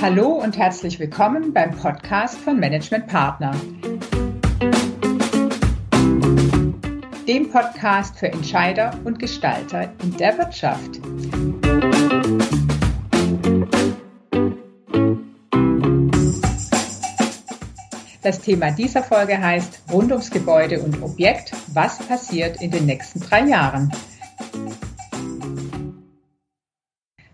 Hallo und herzlich willkommen beim Podcast von Management Partner. Dem Podcast für Entscheider und Gestalter in der Wirtschaft. Das Thema dieser Folge heißt Rund ums Gebäude und Objekt, was passiert in den nächsten drei Jahren?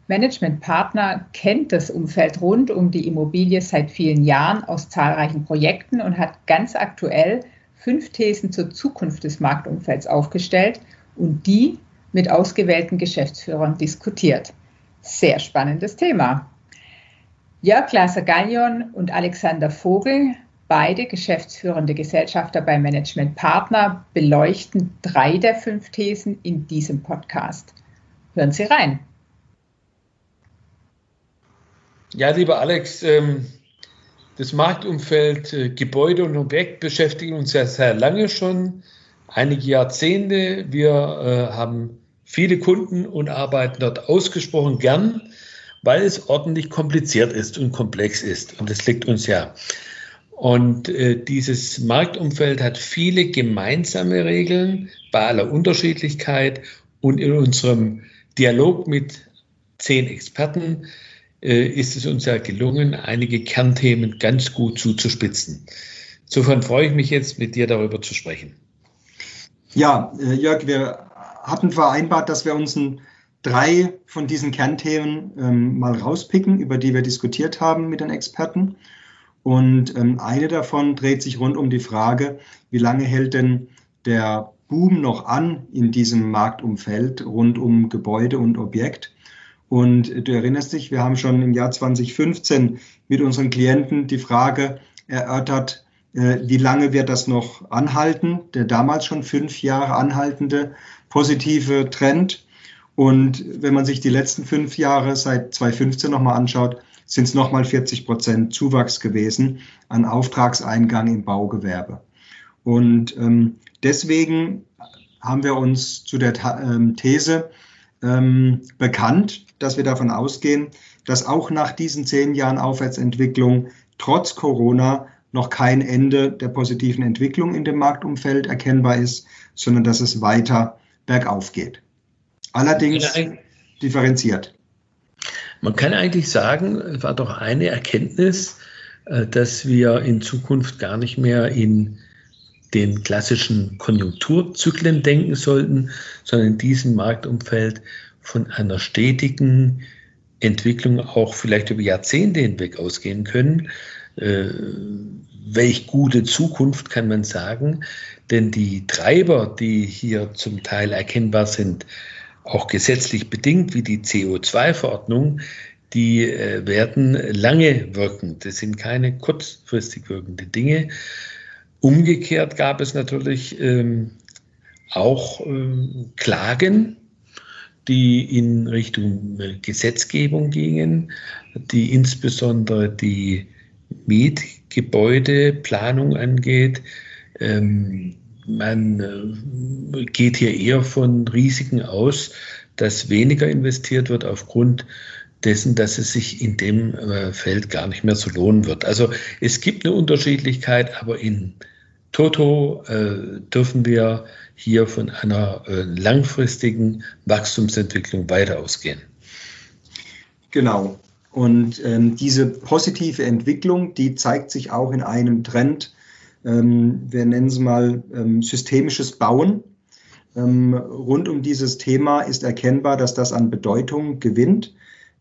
Managementpartner kennt das Umfeld rund um die Immobilie seit vielen Jahren aus zahlreichen Projekten und hat ganz aktuell fünf Thesen zur Zukunft des Marktumfelds aufgestellt und die mit ausgewählten Geschäftsführern diskutiert. Sehr spannendes Thema. Jörg Glaser-Gallion und Alexander Vogel, beide geschäftsführende Gesellschafter bei Management Partner, beleuchten drei der fünf Thesen in diesem Podcast. Hören Sie rein. Ja, lieber Alex, ähm, das Marktumfeld äh, Gebäude und Objekt beschäftigt uns ja sehr lange schon, einige Jahrzehnte. Wir äh, haben viele Kunden und arbeiten dort ausgesprochen gern, weil es ordentlich kompliziert ist und komplex ist. Und das liegt uns ja. Und äh, dieses Marktumfeld hat viele gemeinsame Regeln bei aller Unterschiedlichkeit. Und in unserem Dialog mit zehn Experten ist es uns ja gelungen, einige Kernthemen ganz gut zuzuspitzen. Insofern freue ich mich jetzt, mit dir darüber zu sprechen. Ja, äh, Jörg, wir hatten vereinbart, dass wir uns ein, drei von diesen Kernthemen ähm, mal rauspicken, über die wir diskutiert haben mit den Experten. Und ähm, eine davon dreht sich rund um die Frage, wie lange hält denn der Boom noch an in diesem Marktumfeld rund um Gebäude und Objekt? Und du erinnerst dich, wir haben schon im Jahr 2015 mit unseren Klienten die Frage erörtert, äh, wie lange wird das noch anhalten? Der damals schon fünf Jahre anhaltende positive Trend. Und wenn man sich die letzten fünf Jahre seit 2015 nochmal anschaut, sind es nochmal 40 Prozent Zuwachs gewesen an Auftragseingang im Baugewerbe. Und ähm, deswegen haben wir uns zu der ähm, These ähm, bekannt, dass wir davon ausgehen, dass auch nach diesen zehn Jahren Aufwärtsentwicklung trotz Corona noch kein Ende der positiven Entwicklung in dem Marktumfeld erkennbar ist, sondern dass es weiter bergauf geht. Allerdings differenziert. Man kann eigentlich sagen, es war doch eine Erkenntnis, äh, dass wir in Zukunft gar nicht mehr in den klassischen Konjunkturzyklen denken sollten, sondern in diesem Marktumfeld von einer stetigen Entwicklung auch vielleicht über Jahrzehnte hinweg ausgehen können. Äh, welch gute Zukunft kann man sagen, denn die Treiber, die hier zum Teil erkennbar sind, auch gesetzlich bedingt, wie die CO2-Verordnung, die äh, werden lange wirken. Das sind keine kurzfristig wirkende Dinge. Umgekehrt gab es natürlich ähm, auch ähm, Klagen die in Richtung Gesetzgebung gingen, die insbesondere die Mietgebäudeplanung angeht. Ähm, man äh, geht hier eher von Risiken aus, dass weniger investiert wird aufgrund dessen, dass es sich in dem äh, Feld gar nicht mehr so lohnen wird. Also es gibt eine Unterschiedlichkeit, aber in Toto äh, dürfen wir hier von einer äh, langfristigen Wachstumsentwicklung weiter ausgehen. Genau. Und ähm, diese positive Entwicklung, die zeigt sich auch in einem Trend, ähm, wir nennen es mal ähm, systemisches Bauen. Ähm, rund um dieses Thema ist erkennbar, dass das an Bedeutung gewinnt.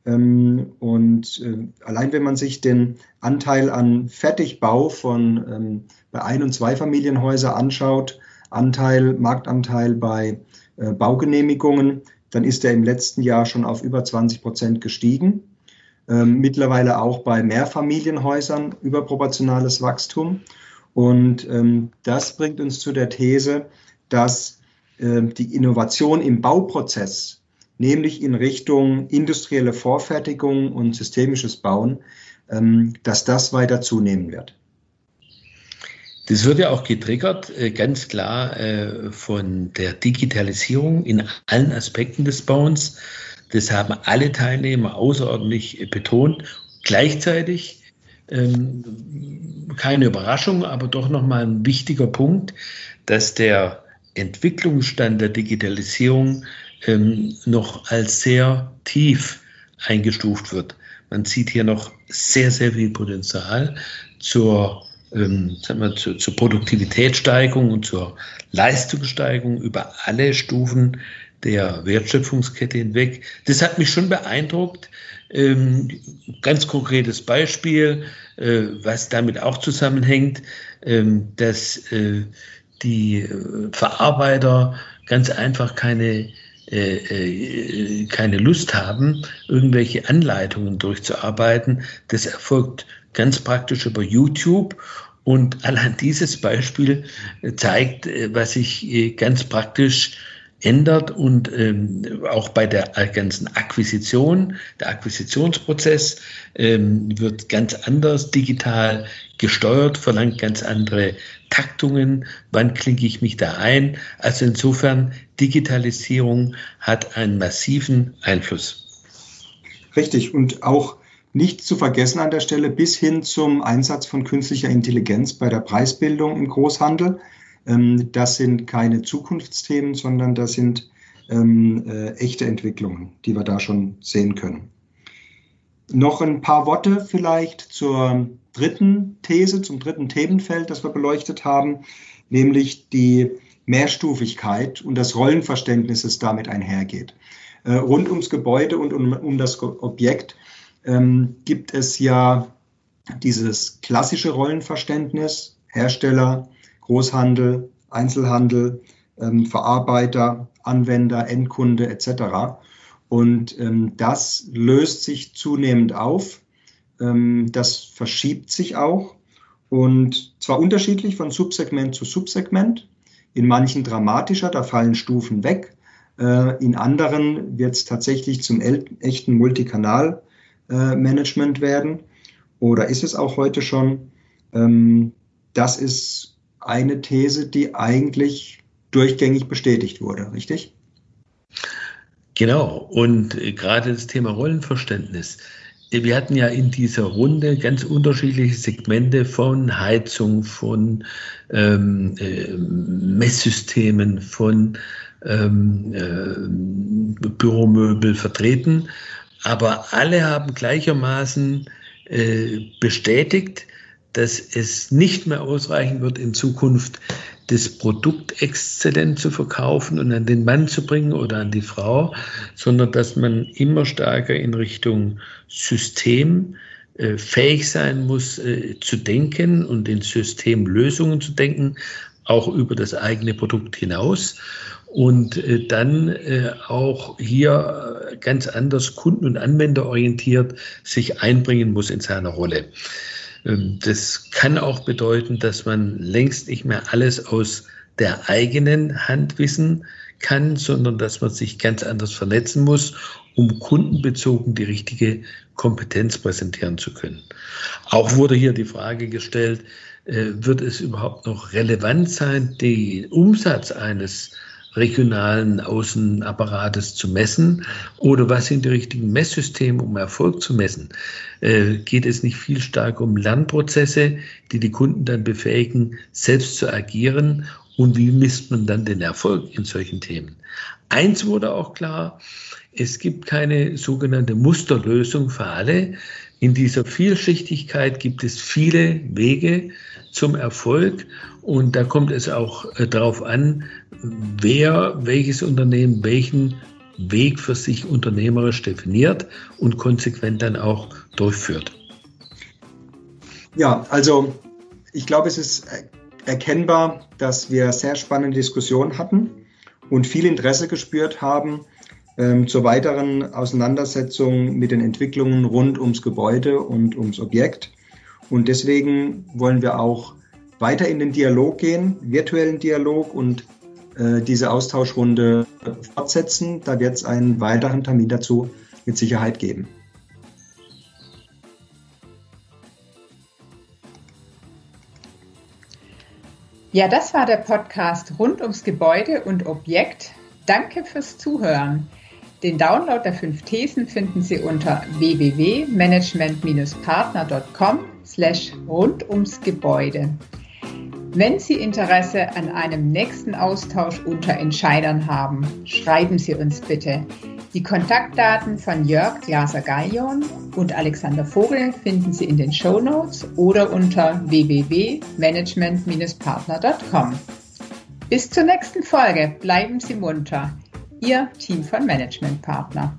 Ähm, und äh, allein wenn man sich den Anteil an Fertigbau von ähm, bei Ein- und Zweifamilienhäusern anschaut, Anteil, Marktanteil bei äh, Baugenehmigungen, dann ist er im letzten Jahr schon auf über 20 Prozent gestiegen. Ähm, mittlerweile auch bei Mehrfamilienhäusern überproportionales Wachstum. Und ähm, das bringt uns zu der These, dass die Innovation im Bauprozess, nämlich in Richtung industrielle Vorfertigung und systemisches Bauen, ähm, dass das weiter zunehmen wird. Das wird ja auch getriggert, äh, ganz klar äh, von der Digitalisierung in allen Aspekten des Bauens. Das haben alle Teilnehmer außerordentlich betont. Gleichzeitig ähm, keine Überraschung, aber doch nochmal ein wichtiger Punkt, dass der Entwicklungsstand der Digitalisierung ähm, noch als sehr tief eingestuft wird. Man sieht hier noch sehr, sehr viel Potenzial zur, ähm, sagen wir, zur, zur Produktivitätssteigerung und zur Leistungssteigerung über alle Stufen der Wertschöpfungskette hinweg. Das hat mich schon beeindruckt. Ähm, ganz konkretes Beispiel, äh, was damit auch zusammenhängt, ähm, dass äh, die äh, Verarbeiter ganz einfach keine äh, äh, keine Lust haben, irgendwelche Anleitungen durchzuarbeiten. Das erfolgt ganz praktisch über YouTube. Und allein dieses Beispiel zeigt, was sich ganz praktisch ändert und ähm, auch bei der ganzen Akquisition, der Akquisitionsprozess ähm, wird ganz anders digital gesteuert, verlangt ganz andere Taktungen, wann klinke ich mich da ein. Also insofern, Digitalisierung hat einen massiven Einfluss. Richtig und auch nicht zu vergessen an der Stelle bis hin zum Einsatz von künstlicher Intelligenz bei der Preisbildung im Großhandel. Ähm, das sind keine Zukunftsthemen, sondern das sind ähm, äh, echte Entwicklungen, die wir da schon sehen können. Noch ein paar Worte vielleicht zur dritten These, zum dritten Themenfeld, das wir beleuchtet haben, nämlich die Mehrstufigkeit und das Rollenverständnis, das damit einhergeht. Äh, rund ums Gebäude und um, um das Objekt ähm, gibt es ja dieses klassische Rollenverständnis, Hersteller, Großhandel, Einzelhandel, ähm, Verarbeiter, Anwender, Endkunde etc. Und ähm, das löst sich zunehmend auf. Ähm, das verschiebt sich auch. Und zwar unterschiedlich von Subsegment zu Subsegment. In manchen dramatischer, da fallen Stufen weg. Äh, in anderen wird es tatsächlich zum echten Multikanal-Management äh, werden. Oder ist es auch heute schon? Ähm, das ist eine These, die eigentlich durchgängig bestätigt wurde, richtig? Genau, und äh, gerade das Thema Rollenverständnis. Wir hatten ja in dieser Runde ganz unterschiedliche Segmente von Heizung, von ähm, äh, Messsystemen, von ähm, äh, Büromöbel vertreten. Aber alle haben gleichermaßen äh, bestätigt, dass es nicht mehr ausreichen wird, in Zukunft das Produkt exzellent zu verkaufen und an den Mann zu bringen oder an die Frau, sondern dass man immer stärker in Richtung System äh, fähig sein muss, äh, zu denken und in Systemlösungen zu denken, auch über das eigene Produkt hinaus und äh, dann äh, auch hier ganz anders kunden- und anwenderorientiert sich einbringen muss in seiner Rolle. Ähm, das kann auch bedeuten, dass man längst nicht mehr alles aus der eigenen Hand wissen kann, sondern dass man sich ganz anders vernetzen muss, um kundenbezogen die richtige Kompetenz präsentieren zu können. Auch wurde hier die Frage gestellt, äh, wird es überhaupt noch relevant sein, den Umsatz eines regionalen Außenapparates zu messen? Oder was sind die richtigen Messsysteme, um Erfolg zu messen? Äh, geht es nicht viel stärker um Lernprozesse, die die Kunden dann befähigen, selbst zu agieren? Und wie misst man dann den Erfolg in solchen Themen? Eins wurde auch klar, es gibt keine sogenannte Musterlösung für alle. In dieser Vielschichtigkeit gibt es viele Wege zum Erfolg und da kommt es auch äh, darauf an, wer, welches Unternehmen welchen Weg für sich unternehmerisch definiert und konsequent dann auch durchführt. Ja, also ich glaube, es ist erkennbar, dass wir sehr spannende Diskussionen hatten und viel Interesse gespürt haben ähm, zur weiteren Auseinandersetzung mit den Entwicklungen rund ums Gebäude und ums Objekt. Und deswegen wollen wir auch weiter in den Dialog gehen, virtuellen Dialog und äh, diese Austauschrunde fortsetzen. Da wird es einen weiteren Termin dazu mit Sicherheit geben. Ja, das war der Podcast rund ums Gebäude und Objekt. Danke fürs Zuhören. Den Download der fünf Thesen finden Sie unter www.management-partner.com slash rund ums Gebäude. Wenn Sie Interesse an einem nächsten Austausch unter Entscheidern haben, schreiben Sie uns bitte. Die Kontaktdaten von Jörg Glaser-Gallion und Alexander Vogel finden Sie in den Show Notes oder unter www.management-partner.com. Bis zur nächsten Folge. Bleiben Sie munter. Ihr Team von Management Partner.